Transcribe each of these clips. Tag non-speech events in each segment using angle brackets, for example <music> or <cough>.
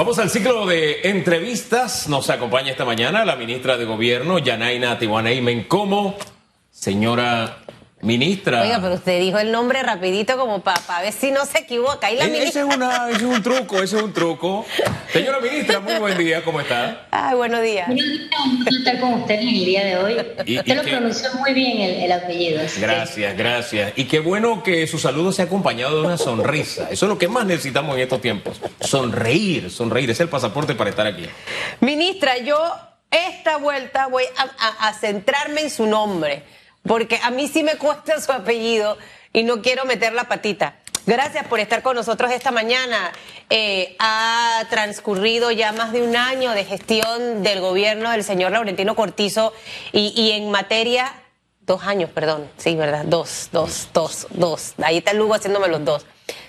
Vamos al ciclo de entrevistas. Nos acompaña esta mañana la ministra de Gobierno, Yanaina Tiwaneimen, como señora Ministra. Oiga, pero usted dijo el nombre rapidito como para ver si no se equivoca. Ahí la e-, ese, es ese es un truco, ese es un truco. <laughs> Señora ministra, muy buen día, ¿cómo está? Ay, buenos días. Buenos días, un estar con usted en el día de hoy. usted lo pronunció muy bien el, apellido. Gracias, gracias. Y qué bueno que su saludo sea acompañado de una sonrisa. Eso es lo que más necesitamos en estos tiempos. Sonreír, sonreír. Es el pasaporte para estar aquí. Ministra, yo esta vuelta voy a centrarme en su nombre porque a mí sí me cuesta su apellido y no quiero meter la patita. Gracias por estar con nosotros esta mañana. Eh, ha transcurrido ya más de un año de gestión del gobierno del señor Laurentino Cortizo y, en materia, dos años, perdón, sí, ¿verdad? Dos, dos, dos, dos. Ahí está Lugo haciéndome los dos.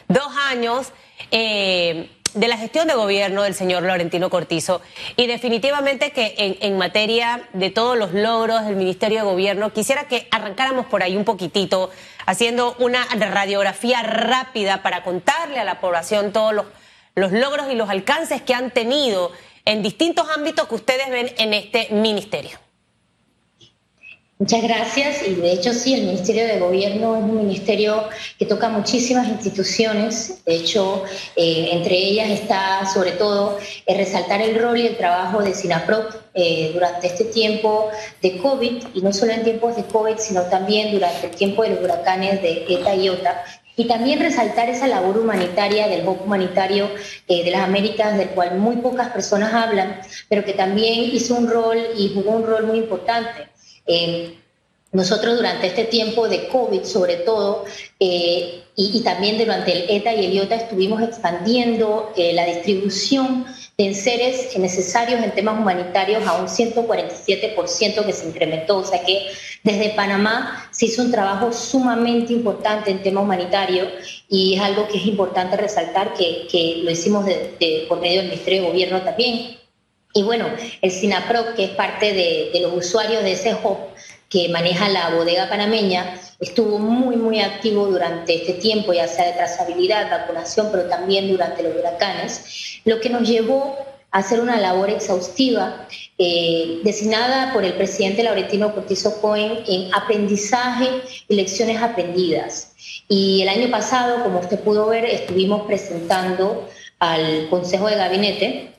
Dos años. Eh, de la gestión de gobierno del señor Laurentino Cortizo y definitivamente que en, materia de todos los logros del Ministerio de Gobierno, quisiera que arrancáramos por ahí un poquitito, haciendo una radiografía rápida para contarle a la población todos los, los logros y los alcances que han tenido en distintos ámbitos que ustedes ven en este ministerio. Muchas gracias. Y de hecho sí, el Ministerio de Gobierno es un ministerio que toca muchísimas instituciones, de hecho eh, entre ellas está sobre todo el resaltar el rol y el trabajo de SINAPROC eh, durante este tiempo de COVID y no solo en tiempos de COVID, sino también durante el tiempo de los huracanes de ETA y OTA, y también resaltar esa labor humanitaria del BOC humanitario eh, de las Américas, del cual muy pocas personas hablan, pero que también hizo un rol y jugó un rol muy importante. Eh, nosotros durante este tiempo de COVID, sobre todo, eh, y, también durante el ETA y el IOTA, estuvimos expandiendo eh, la distribución de enseres necesarios en temas humanitarios a un 147% que se incrementó. O sea que desde Panamá se hizo un trabajo sumamente importante en tema humanitario y es algo que es importante resaltar que, que lo hicimos por medio del Ministerio de Gobierno también. Y bueno, el SINAPRO, que es parte de, de los usuarios de ese hub, que maneja la bodega panameña, estuvo muy, muy activo durante este tiempo, ya sea de trazabilidad, vacunación, pero también durante los huracanes, lo que nos llevó a hacer una labor exhaustiva eh, designada por el presidente Laurentino Cortizo Cohen en aprendizaje y lecciones aprendidas. Y el año pasado, como usted pudo ver, estuvimos presentando al Consejo de Gabinete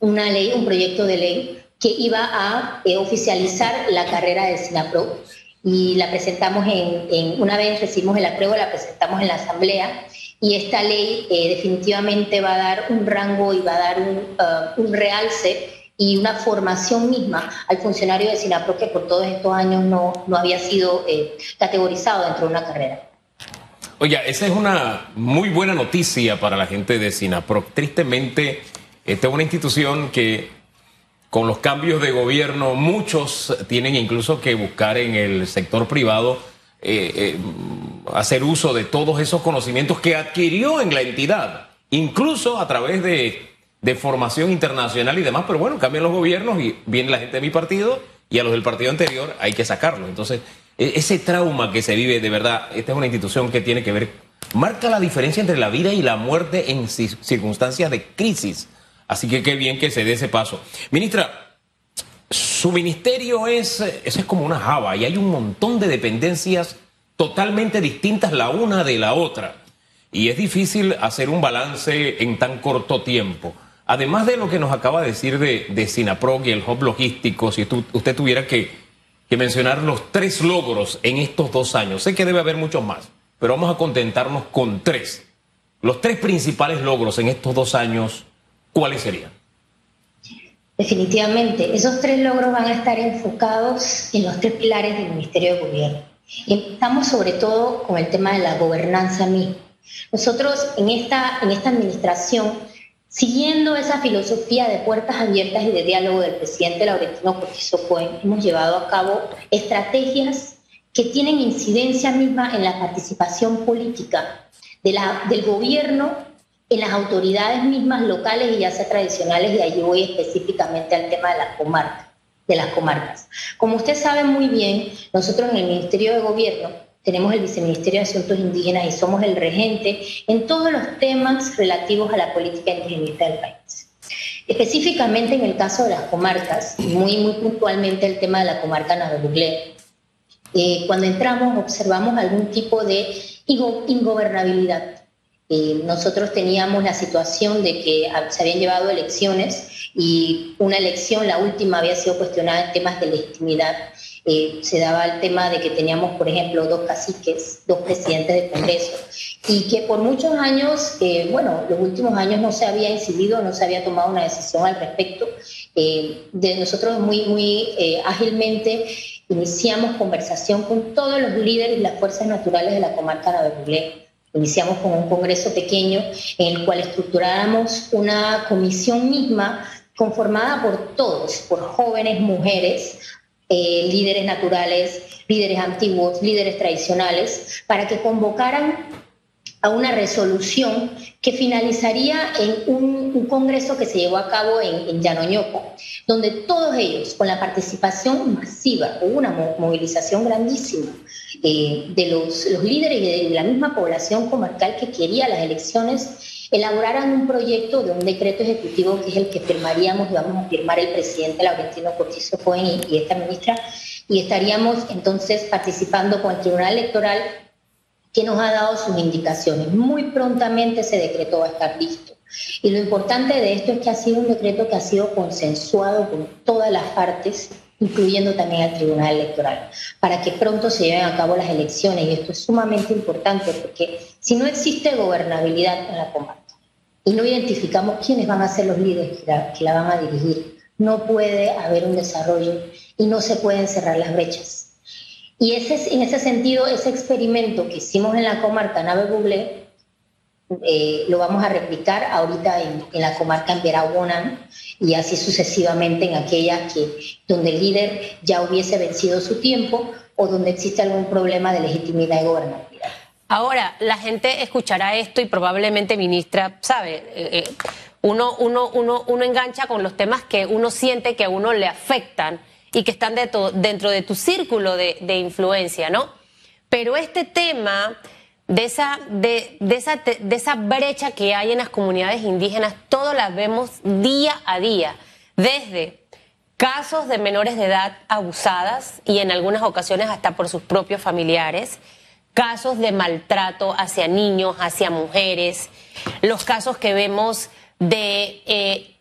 una ley, un proyecto de ley que iba a eh, oficializar la carrera del SINAPRO y la presentamos en, una vez recibimos el apruebo, la presentamos en la Asamblea y esta ley eh, definitivamente va a dar un rango y va a dar un, uh, un, realce y una formación misma al funcionario de SINAPRO que por todos estos años no, no había sido eh, categorizado dentro de una carrera. Oye, esa es una muy buena noticia para la gente de SINAPRO. Tristemente, esta es una institución que con los cambios de gobierno, muchos tienen incluso que buscar en el sector privado eh, eh, hacer uso de todos esos conocimientos que adquirió en la entidad, incluso a través de, formación internacional y demás. Pero bueno, cambian los gobiernos y viene la gente de mi partido y a los del partido anterior hay que sacarlo. Entonces, e, ese trauma que se vive, de verdad, esta es una institución que tiene que ver, marca la diferencia entre la vida y la muerte en circunstancias de crisis. Así que qué bien que se dé ese paso. Ministra, su ministerio es, es como una java y hay un montón de dependencias totalmente distintas la una de la otra. Y es difícil hacer un balance en tan corto tiempo. Además de lo que nos acaba de decir de, de Sinaprog y el hub logístico, si usted tuviera que, que mencionar los tres logros en estos dos años, sé que debe haber muchos más, pero vamos a contentarnos con tres. Los tres principales logros en estos dos años ¿cuáles serían? Definitivamente, esos tres logros van a estar enfocados en los tres pilares del Ministerio de Gobierno. Estamos sobre todo con el tema de la gobernanza misma. Nosotros en esta, en esta administración, siguiendo esa filosofía de puertas abiertas y de diálogo del presidente Laurentino Cortizo hemos llevado a cabo estrategias que tienen incidencia misma en la participación política de la, del gobierno en las autoridades mismas locales y ya sea tradicionales, y allí voy específicamente al tema de las comarcas. De las comarcas. Como usted sabe muy bien, nosotros en el Ministerio de Gobierno tenemos el Viceministerio de Asuntos Indígenas y somos el regente en todos los temas relativos a la política indigenista del país. Específicamente en el caso de las comarcas, muy, muy puntualmente el tema de la comarca Navarro-Buglé, eh, cuando entramos observamos algún tipo de ingobernabilidad. Eh, nosotros teníamos la situación de que se habían llevado elecciones y una elección, la última, había sido cuestionada en temas de legitimidad. Eh, se daba el tema de que teníamos, por ejemplo, dos caciques, dos presidentes de Congreso, y que por muchos años, eh, bueno, los últimos años no se había incidido, no se había tomado una decisión al respecto. de nosotros muy, muy ágilmente iniciamos conversación con todos los líderes y las fuerzas naturales de la comarca de Navarre Iniciamos con un congreso pequeño en el cual estructuráramos una comisión misma conformada por todos, por jóvenes, mujeres, eh, líderes naturales, líderes antiguos, líderes tradicionales, para que convocaran a una resolución que finalizaría en un, congreso que se llevó a cabo en, en donde todos ellos, con la participación masiva, hubo una movilización grandísima eh, de los, líderes y de la misma población comarcal que quería las elecciones, elaboraran un proyecto de un decreto ejecutivo que es el que firmaríamos y vamos a firmar el presidente Laurentino Cortizo Cohen y esta ministra, y estaríamos entonces participando con el Tribunal Electoral que nos ha dado sus indicaciones. Muy prontamente ese decreto va a estar listo. Y lo importante de esto es que ha sido un decreto que ha sido consensuado con todas las partes, incluyendo también al Tribunal Electoral, para que pronto se lleven a cabo las elecciones. Y esto es sumamente importante porque si no existe gobernabilidad en la comarca y no identificamos quiénes van a ser los líderes que la, que la van a dirigir, no puede haber un desarrollo y no se pueden cerrar las brechas. Y ese, en ese sentido, ese experimento que hicimos en la comarca Nave Buglé, eh, lo vamos a replicar ahorita en, la comarca en Veraguanan y así sucesivamente en aquellas que, donde el líder ya hubiese vencido su tiempo o donde existe algún problema de legitimidad y gobernabilidad. Ahora, la gente escuchará esto y probablemente, ministra, sabe, eh, eh, uno, uno, uno, uno engancha con los temas que uno siente que a uno le afectan y que están dentro de tu círculo de, influencia, ¿no? Pero este tema de esa, de, esa, de esa brecha que hay en las comunidades indígenas, todos las vemos día a día, desde casos de menores de edad abusadas y en algunas ocasiones hasta por sus propios familiares, casos de maltrato hacia niños, hacia mujeres, los casos que vemos de eh,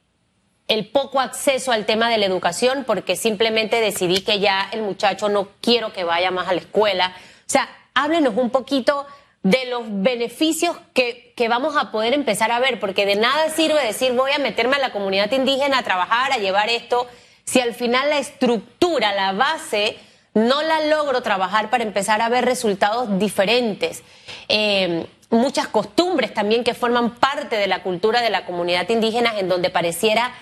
el poco acceso al tema de la educación porque simplemente decidí que ya el muchacho no quiero que vaya más a la escuela. O sea, háblenos un poquito de los beneficios que, que, vamos a poder empezar a ver, porque de nada sirve decir voy a meterme a la comunidad indígena a trabajar, a llevar esto, si al final la estructura, la base, no la logro trabajar para empezar a ver resultados diferentes. Eh, muchas costumbres también que forman parte de la cultura de la comunidad indígena, en donde pareciera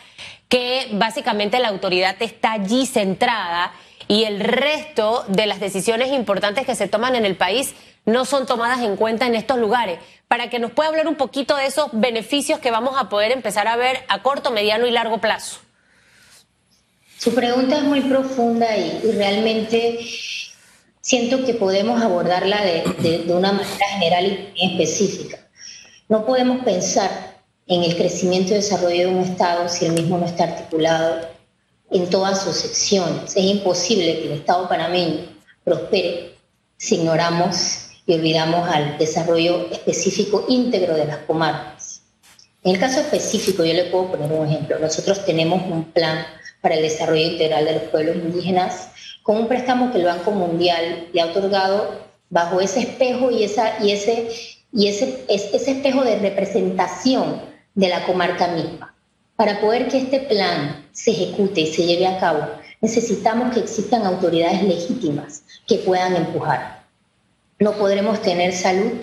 que básicamente la autoridad está allí centrada y el resto de las decisiones importantes que se toman en el país no son tomadas en cuenta en estos lugares. Para que nos pueda hablar un poquito de esos beneficios que vamos a poder empezar a ver a corto, mediano y largo plazo. Su pregunta es muy profunda y, realmente siento que podemos abordarla de, de una manera general y específica. No podemos pensar en el crecimiento y desarrollo de un Estado si el mismo no está articulado en todas sus secciones. Es imposible que el Estado panameño prospere si ignoramos y olvidamos al desarrollo específico íntegro de las comarcas. En el caso específico, yo le puedo poner un ejemplo. Nosotros tenemos un plan para el desarrollo integral de los pueblos indígenas con un préstamo que el Banco Mundial le ha otorgado bajo ese espejo y, esa, y, ese, y ese, ese espejo de representación de la comarca misma. Para poder que este plan se ejecute y se lleve a cabo, necesitamos que existan autoridades legítimas que puedan empujar. No podremos tener salud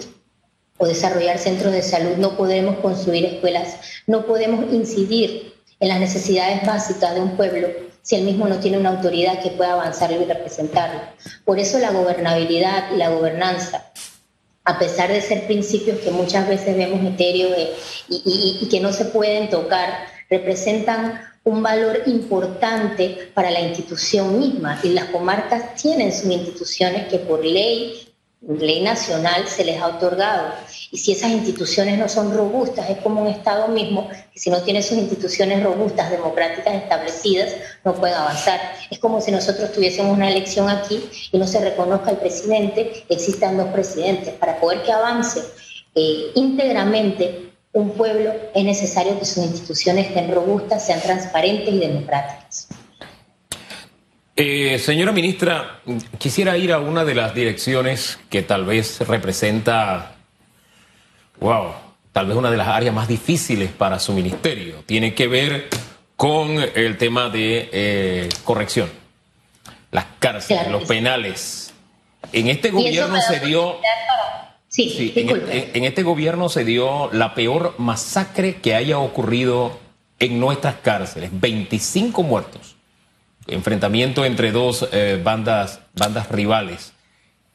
o desarrollar centros de salud, no podremos construir escuelas, no podemos incidir en las necesidades básicas de un pueblo si el mismo no tiene una autoridad que pueda avanzarlo y representarlo. Por eso la gobernabilidad y la gobernanza a pesar de ser principios que muchas veces vemos etéreos eh, y, que no se pueden tocar, representan un valor importante para la institución misma y las comarcas tienen sus instituciones que por ley ley nacional se les ha otorgado. Y si esas instituciones no son robustas, es como un Estado mismo que si no tiene sus instituciones robustas, democráticas establecidas, no puede avanzar. Es como si nosotros tuviésemos una elección aquí y no se reconozca el presidente, existan dos presidentes. Para poder que avance eh, íntegramente un pueblo es necesario que sus instituciones estén robustas, sean transparentes y democráticas. Eh, señora ministra, quisiera ir a una de las direcciones que tal vez representa, wow, tal vez una de las áreas más difíciles para su ministerio. Tiene que ver con el tema de eh, corrección, las cárceles, los penales. En este gobierno se dio... Sí, sí en, en este gobierno se dio la peor masacre que haya ocurrido en nuestras cárceles, 25 muertos enfrentamiento entre dos eh, bandas, bandas rivales.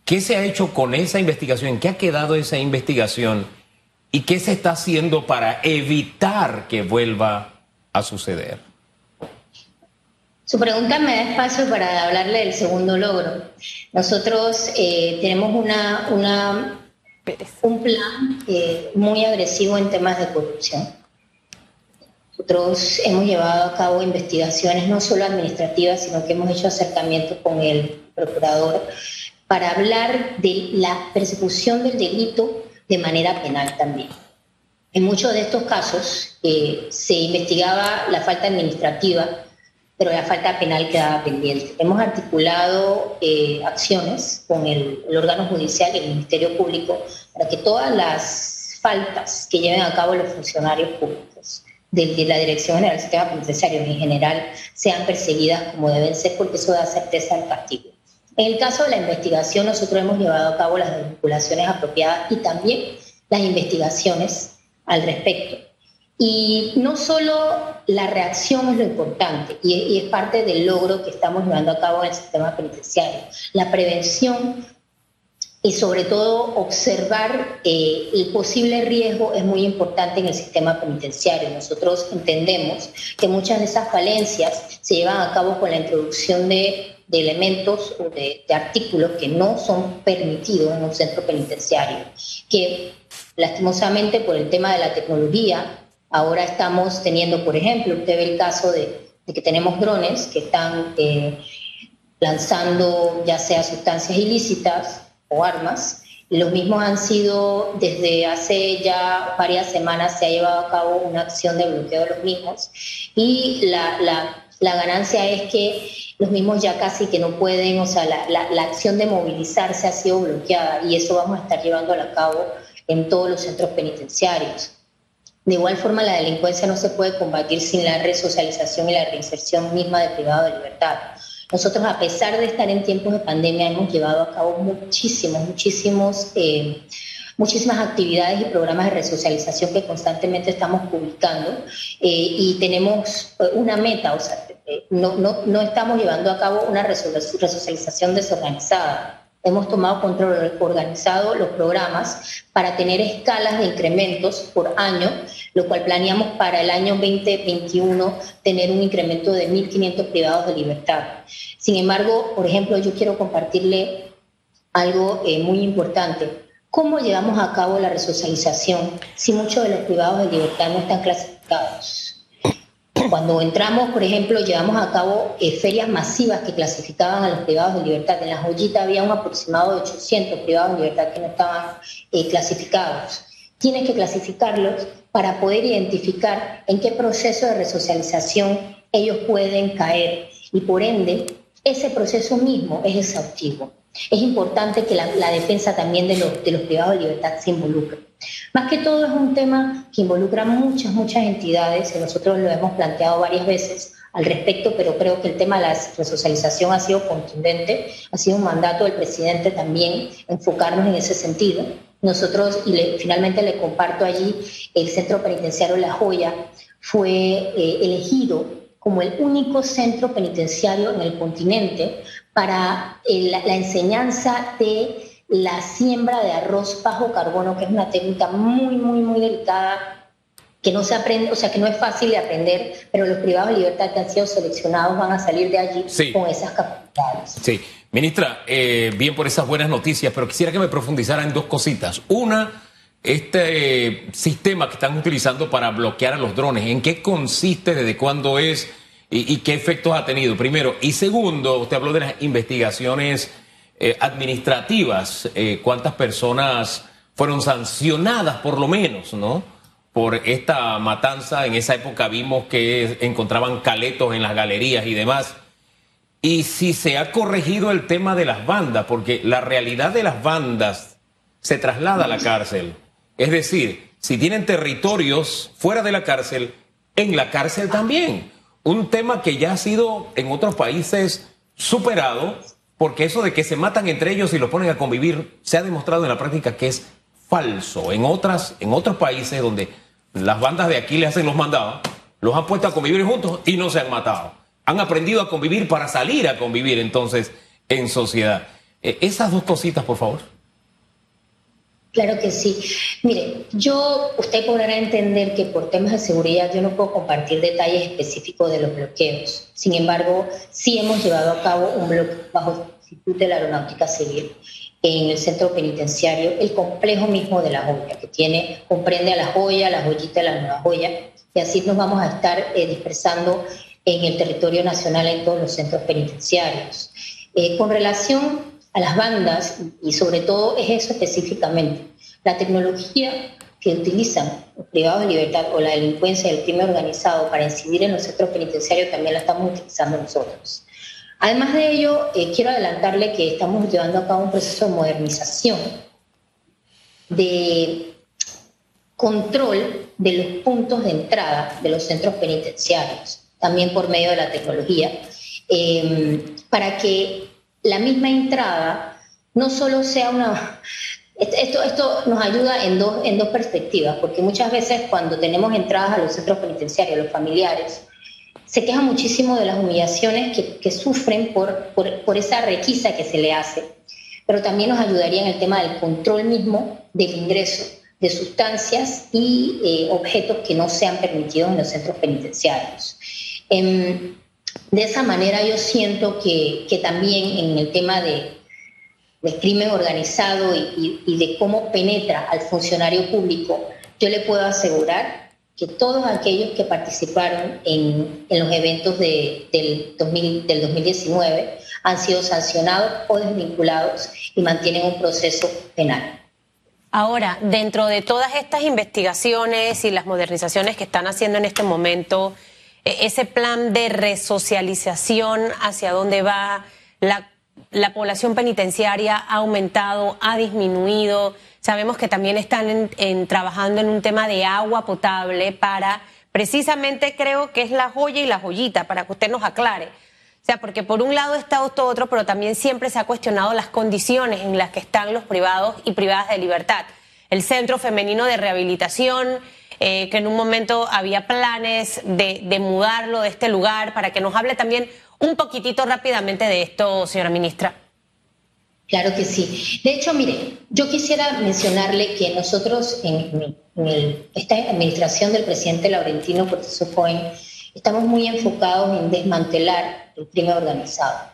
¿Qué se ha hecho con esa investigación? ¿Qué ha quedado esa investigación? ¿Y qué se está haciendo para evitar que vuelva a suceder? Su pregunta me da espacio para hablarle del segundo logro. Nosotros eh, tenemos una, una, un plan eh, muy agresivo en temas de corrupción. Nosotros hemos llevado a cabo investigaciones no solo administrativas, sino que hemos hecho acercamientos con el procurador para hablar de la persecución del delito de manera penal también. En muchos de estos casos eh, se investigaba la falta administrativa, pero la falta penal quedaba pendiente. Hemos articulado eh, acciones con el, el órgano judicial y el Ministerio Público para que todas las faltas que lleven a cabo los funcionarios públicos de, la Dirección General del Sistema Penitenciario en general sean perseguidas como deben ser, porque eso da certeza al castigo. En el caso de la investigación, nosotros hemos llevado a cabo las vinculaciones apropiadas y también las investigaciones al respecto. Y no solo la reacción es lo importante, y, y es parte del logro que estamos llevando a cabo en el sistema penitenciario. La prevención y sobre todo observar eh, el posible riesgo es muy importante en el sistema penitenciario. Nosotros entendemos que muchas de esas falencias se llevan a cabo con la introducción de, elementos o de, de, artículos que no son permitidos en un centro penitenciario, que lastimosamente por el tema de la tecnología, ahora estamos teniendo, por ejemplo, usted ve el caso de, que tenemos drones que están eh, lanzando ya sea sustancias ilícitas, o armas. Los mismos han sido, desde hace ya varias semanas se ha llevado a cabo una acción de bloqueo de los mismos y la, la, la ganancia es que los mismos ya casi que no pueden, o sea, la, la, acción de movilizarse ha sido bloqueada y eso vamos a estar llevando a cabo en todos los centros penitenciarios. De igual forma, la delincuencia no se puede combatir sin la resocialización y la reinserción misma de privado de libertad. Nosotros, a pesar de estar en tiempos de pandemia, hemos llevado a cabo muchísimos, muchísimos, eh, muchísimas actividades y programas de resocialización que constantemente estamos publicando eh, y tenemos eh, una meta, o sea, no, no, no estamos llevando a cabo una resocialización desorganizada hemos tomado control organizado los programas para tener escalas de incrementos por año, lo cual planeamos para el año 2021 tener un incremento de 1.500 privados de libertad. Sin embargo, por ejemplo, yo quiero compartirle algo eh, muy importante. ¿Cómo llevamos a cabo la resocialización si muchos de los privados de libertad no están clasificados? Cuando entramos, por ejemplo, llevamos a cabo eh, ferias masivas que clasificaban a los privados de libertad. En la joyita había un aproximado de 800 privados de libertad que no estaban eh, clasificados. Tienes que clasificarlos para poder identificar en qué proceso de resocialización ellos pueden caer y por ende ese proceso mismo es exhaustivo. Es importante que la, defensa también de los, de los privados de libertad se involucre. Más que todo es un tema que involucra muchas, muchas entidades y nosotros lo hemos planteado varias veces al respecto, pero creo que el tema de la resocialización ha sido contundente, ha sido un mandato del presidente también enfocarnos en ese sentido. Nosotros, y finalmente le comparto allí, el Centro Penitenciario La Joya fue eh, elegido como el único centro penitenciario en el continente para eh, la enseñanza de la siembra de arroz bajo carbono, que es una técnica muy, muy, muy delicada, que no se aprende, o sea, que no es fácil de aprender, pero los privados de libertad que han sido seleccionados van a salir de allí con esas capacidades. Sí, ministra, eh, bien por esas buenas noticias, pero quisiera que me profundizara en dos cositas. Una, este sistema que están utilizando para bloquear a los drones, ¿en qué consiste, desde cuándo es y, qué efectos ha tenido? Primero. Y segundo, usted habló de las investigaciones eh, administrativas, eh, cuántas personas fueron sancionadas por lo menos, ¿no? Por esta matanza. En esa época vimos que encontraban caletos en las galerías y demás. Y si se ha corregido el tema de las bandas, porque la realidad de las bandas se traslada a la cárcel. Es decir, si tienen territorios fuera de la cárcel, en la cárcel también. Un tema que ya ha sido en otros países superado, porque eso de que se matan entre ellos y los ponen a convivir, se ha demostrado en la práctica que es falso. En, otras, en otros países donde las bandas de aquí le hacen los mandados, los han puesto a convivir juntos y no se han matado. Han aprendido a convivir para salir a convivir entonces en sociedad. Eh, esas dos cositas, por favor. Claro que sí. Mire, yo, usted podrá entender que por temas de seguridad yo no puedo compartir detalles específicos de los bloqueos. Sin embargo, sí hemos llevado a cabo un bloqueo bajo Instituto de la Aeronáutica Civil en el centro penitenciario, el complejo mismo de la joya, que tiene, comprende a la joya, la joyita la nueva joya, y así nos vamos a estar eh, dispersando en el territorio nacional en todos los centros penitenciarios. Eh, con relación a las bandas y sobre todo es eso específicamente. La tecnología que utilizan los privados de libertad o la delincuencia y el crimen organizado para incidir en los centros penitenciarios también la estamos utilizando nosotros. Además de ello, eh, quiero adelantarle que estamos llevando a cabo un proceso de modernización, de control de los puntos de entrada de los centros penitenciarios, también por medio de la tecnología, eh, para que la misma entrada no solo sea una... Esto, esto nos ayuda en dos, en dos perspectivas, porque muchas veces cuando tenemos entradas a los centros penitenciarios, los familiares, se quejan muchísimo de las humillaciones que, que sufren por, por, por, esa requisa que se le hace, pero también nos ayudaría en el tema del control mismo del ingreso de sustancias y eh, objetos que no sean permitidos en los centros penitenciarios. Em, de esa manera yo siento que, que también en el tema de, del crimen organizado y, y, de cómo penetra al funcionario público, yo le puedo asegurar que todos aquellos que participaron en, en los eventos de, del, 2000, del 2019 han sido sancionados o desvinculados y mantienen un proceso penal. Ahora, dentro de todas estas investigaciones y las modernizaciones que están haciendo en este momento, ese plan de resocialización hacia dónde va la, la población penitenciaria ha aumentado, ha disminuido. Sabemos que también están en, trabajando en un tema de agua potable para, precisamente creo que es la joya y la joyita, para que usted nos aclare. O sea, porque por un lado está esto otro, pero también siempre se ha cuestionado las condiciones en las que están los privados y privadas de libertad. El Centro Femenino de Rehabilitación, eh, que en un momento había planes de, de mudarlo de este lugar, para que nos hable también un poquitito rápidamente de esto, señora ministra. Claro que sí. De hecho, mire, yo quisiera mencionarle que nosotros en, esta administración del presidente Laurentino Cortizo Cohen estamos muy enfocados en desmantelar el crimen organizado.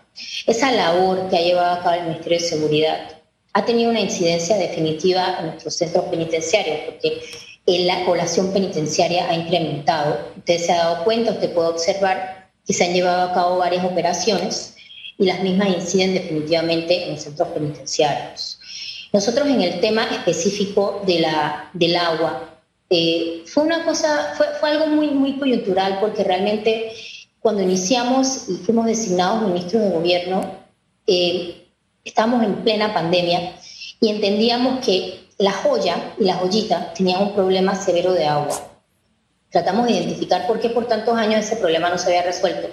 Esa labor que ha llevado a cabo el Ministerio de Seguridad ha tenido una incidencia definitiva en nuestros centros penitenciarios, porque la población penitenciaria ha incrementado. Usted se ha dado cuenta, usted puede observar que se han llevado a cabo varias operaciones y las mismas inciden definitivamente en centros penitenciarios. Nosotros en el tema específico de la, del agua, eh, fue una cosa, fue, fue, algo muy, muy coyuntural porque realmente cuando iniciamos y fuimos designados ministros de gobierno, eh, estábamos en plena pandemia y entendíamos que la joya y la joyita tenían un problema severo de agua. Tratamos de identificar por qué por tantos años ese problema no se había resuelto.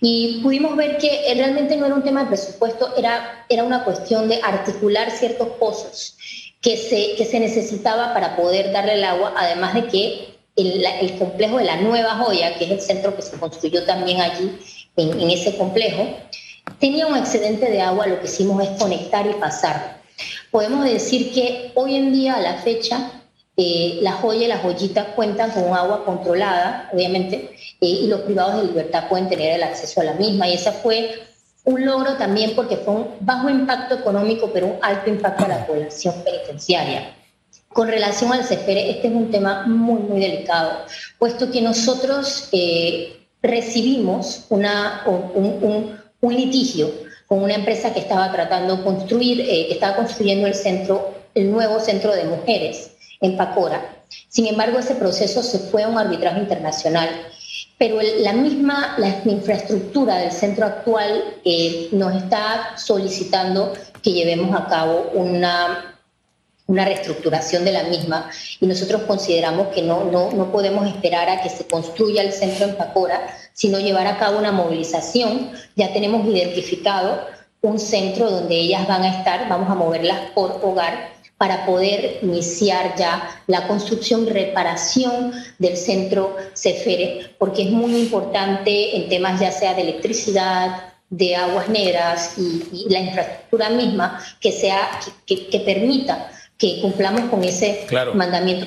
Y pudimos ver que realmente no era un tema de presupuesto, era, era una cuestión de articular ciertos pozos que se, que se necesitaba para poder darle el agua, además de que el, el, complejo de la Nueva Joya, que es el centro que se construyó también allí, en, en ese complejo, tenía un excedente de agua, lo que hicimos es conectar y pasar Podemos decir que hoy en día, a la fecha, eh, la joya y las joyitas cuentan con agua controlada, obviamente, eh, y los privados de libertad pueden tener el acceso a la misma. Y esa fue un logro también porque fue un bajo impacto económico, pero un alto impacto a la población penitenciaria. Con relación al CEFERE, este es un tema muy, muy delicado, puesto que nosotros eh, recibimos una, un, un, litigio con una empresa que estaba tratando de construir, eh, estaba construyendo el centro, el nuevo centro de mujeres en Pacora. Sin embargo, ese proceso se fue a un arbitraje internacional pero la misma la infraestructura del centro actual eh, nos está solicitando que llevemos a cabo una, una reestructuración de la misma y nosotros consideramos que no, no, no podemos esperar a que se construya el centro en Pacora, sino llevar a cabo una movilización. Ya tenemos identificado un centro donde ellas van a estar, vamos a moverlas por hogar para poder iniciar ya la construcción y reparación del centro Cefere, porque es muy importante en temas ya sea de electricidad, de aguas negras y, la infraestructura misma que sea que, permita que cumplamos con ese mandamiento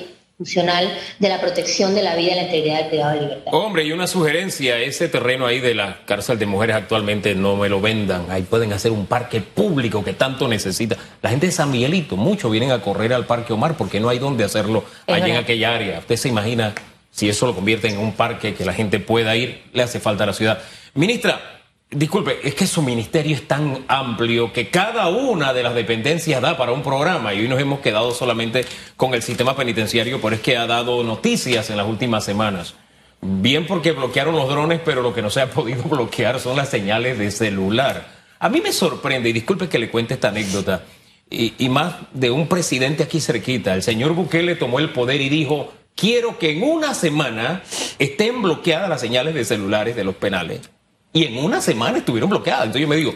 de la protección de la vida y la integridad del privado de libertad. Hombre, y una sugerencia, ese terreno ahí de la cárcel de mujeres actualmente no me lo vendan, ahí pueden hacer un parque público que tanto necesita. La gente de San Miguelito, muchos vienen a correr al Parque Omar porque no hay dónde hacerlo allí en aquella área. Usted se imagina si eso lo convierte en un parque que la gente pueda ir, le hace falta a la ciudad. Ministra, Disculpe, es que su ministerio es tan amplio que cada una de las dependencias da para un programa y hoy nos hemos quedado solamente con el sistema penitenciario, pero es que ha dado noticias en las últimas semanas. Bien porque bloquearon los drones, pero lo que no se ha <laughs> podido bloquear son las señales de celular. A mí me sorprende, y disculpe que le cuente esta anécdota, y, y más de un presidente aquí cerquita, el señor Bukele tomó el poder y dijo, quiero que en una semana estén bloqueadas las señales de celulares de los penales y en una semana estuvieron bloqueadas. Entonces yo me digo,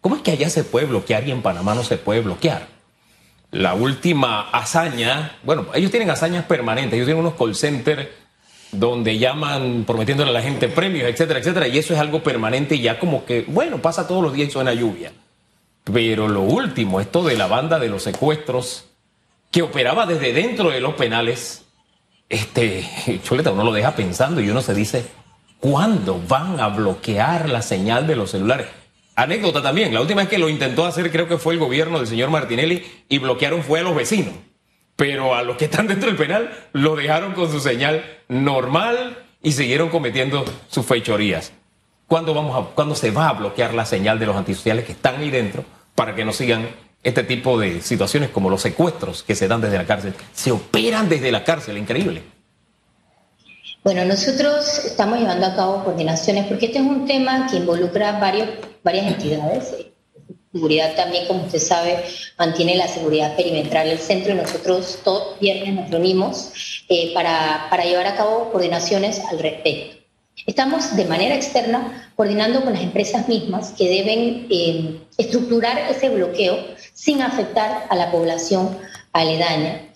¿cómo es que allá se puede bloquear y en Panamá no se puede bloquear? La última hazaña, bueno, ellos tienen hazañas permanentes, ellos tienen unos call centers donde llaman prometiéndole a la gente premios, etcétera, etcétera, y eso es algo permanente y ya como que, bueno, pasa todos los días y suena lluvia. Pero lo último, esto de la banda de los secuestros, que operaba desde dentro de los penales, este, <laughs> Chuleta, uno lo deja pensando y uno se dice, ¿Cuándo van a bloquear la señal de los celulares? Anécdota también, la última vez que lo intentó hacer creo que fue el gobierno del señor Martinelli y bloquearon fue a los vecinos. Pero a los que están dentro del penal lo dejaron con su señal normal y siguieron cometiendo sus fechorías. ¿Cuándo, vamos a, ¿Cuándo se va a bloquear la señal de los antisociales que están ahí dentro para que no sigan este tipo de situaciones como los secuestros que se dan desde la cárcel? Se operan desde la cárcel, increíble. Bueno, nosotros estamos llevando a cabo coordinaciones porque este es un tema que involucra varios, varias entidades. Seguridad también, como usted sabe, mantiene la seguridad perimetral del centro y nosotros todos viernes nos reunimos eh, para, para llevar a cabo coordinaciones al respecto. Estamos de manera externa coordinando con las empresas mismas que deben eh, estructurar ese bloqueo sin afectar a la población aledaña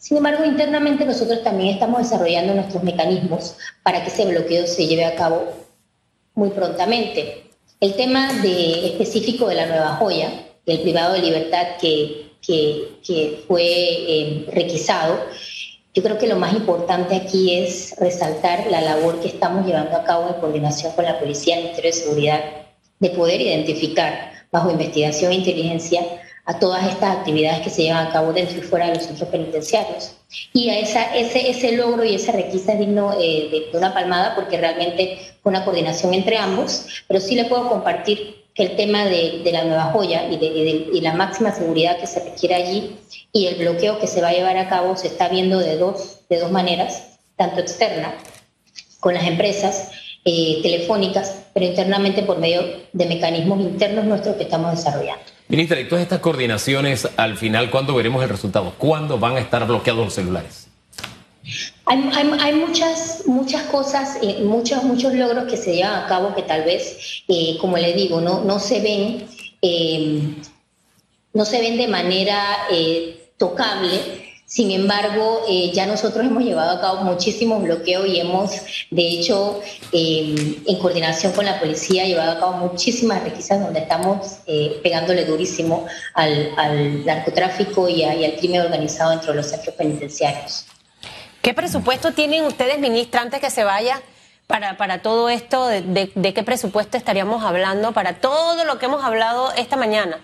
sin embargo, internamente nosotros también estamos desarrollando nuestros mecanismos para que ese bloqueo se lleve a cabo muy prontamente. El tema de, específico de la nueva joya, del privado de libertad que, que, fue eh, requisado, yo creo que lo más importante aquí es resaltar la labor que estamos llevando a cabo en coordinación con la Policía el Ministerio de Seguridad de poder identificar bajo investigación e inteligencia a todas estas actividades que se llevan a cabo dentro y fuera de los centros penitenciarios. Y a esa, ese, ese logro y esa requisa es digno eh, de, una palmada porque realmente fue una coordinación entre ambos, pero sí le puedo compartir que el tema de, la nueva joya y, de, la máxima seguridad que se requiere allí y el bloqueo que se va a llevar a cabo se está viendo de dos, de dos maneras, tanto externa con las empresas eh, telefónicas, pero internamente por medio de mecanismos internos nuestros que estamos desarrollando. Ministra, y todas estas coordinaciones, al final, ¿cuándo veremos el resultado? ¿Cuándo van a estar bloqueados los celulares? Hay, muchas, muchas cosas, eh, muchos, muchos logros que se llevan a cabo que tal vez, eh, como le digo, no, no se ven, eh, no se ven de manera tocable, sin embargo, eh, ya nosotros hemos llevado a cabo muchísimos bloqueos y hemos, de hecho, eh, en coordinación con la policía, llevado a cabo muchísimas requisas donde estamos eh, pegándole durísimo al, narcotráfico y, al crimen organizado dentro de los centros penitenciarios. ¿Qué presupuesto tienen ustedes, ministra, antes que se vaya? para, para todo esto? De qué presupuesto estaríamos hablando para todo lo que hemos hablado esta mañana?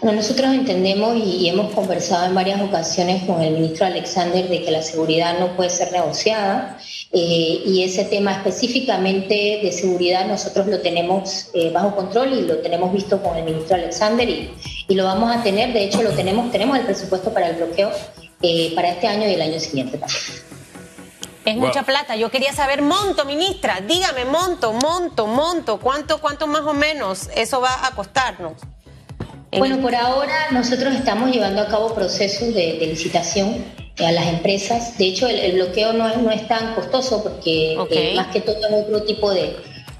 Bueno, nosotros entendemos y hemos conversado en varias ocasiones con el ministro Alexander de que la seguridad no puede ser negociada eh, y ese tema específicamente de seguridad nosotros lo tenemos eh, bajo control y lo tenemos visto con el ministro Alexander y, y lo vamos a tener, de hecho lo tenemos, tenemos el presupuesto para el bloqueo eh, para este año y el año siguiente también. Es Wow. mucha plata. Yo quería saber monto, ministra. Dígame, monto, monto, monto. ¿Cuánto, cuánto más o menos eso va a costarnos? En- Bueno, por ahora nosotros estamos llevando a cabo procesos de, de licitación a las empresas. De hecho, el, el bloqueo no es, no es tan costoso porque eh, más que todo es otro tipo de,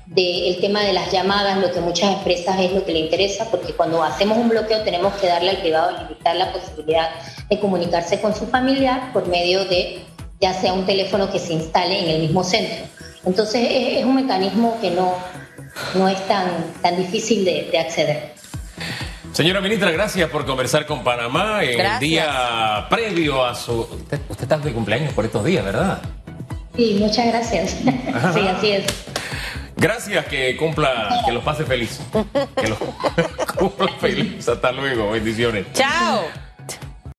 de- el tema de las llamadas, lo que muchas empresas es lo que le interesa, porque cuando hacemos un bloqueo tenemos que darle al privado limitar la posibilidad de comunicarse con su familiar por medio de ya sea un teléfono que se instale en el mismo centro. Entonces es, es un mecanismo que no, no es tan, tan difícil de- de acceder. Señora ministra, gracias por conversar con Panamá en Gracias. el día previo a su... Usted, usted está de cumpleaños por estos días, ¿verdad? Sí, muchas gracias. Sí, así es. Gracias, que cumpla, que los pase feliz. Que los <laughs> cumpla feliz. Hasta luego, bendiciones. Chao.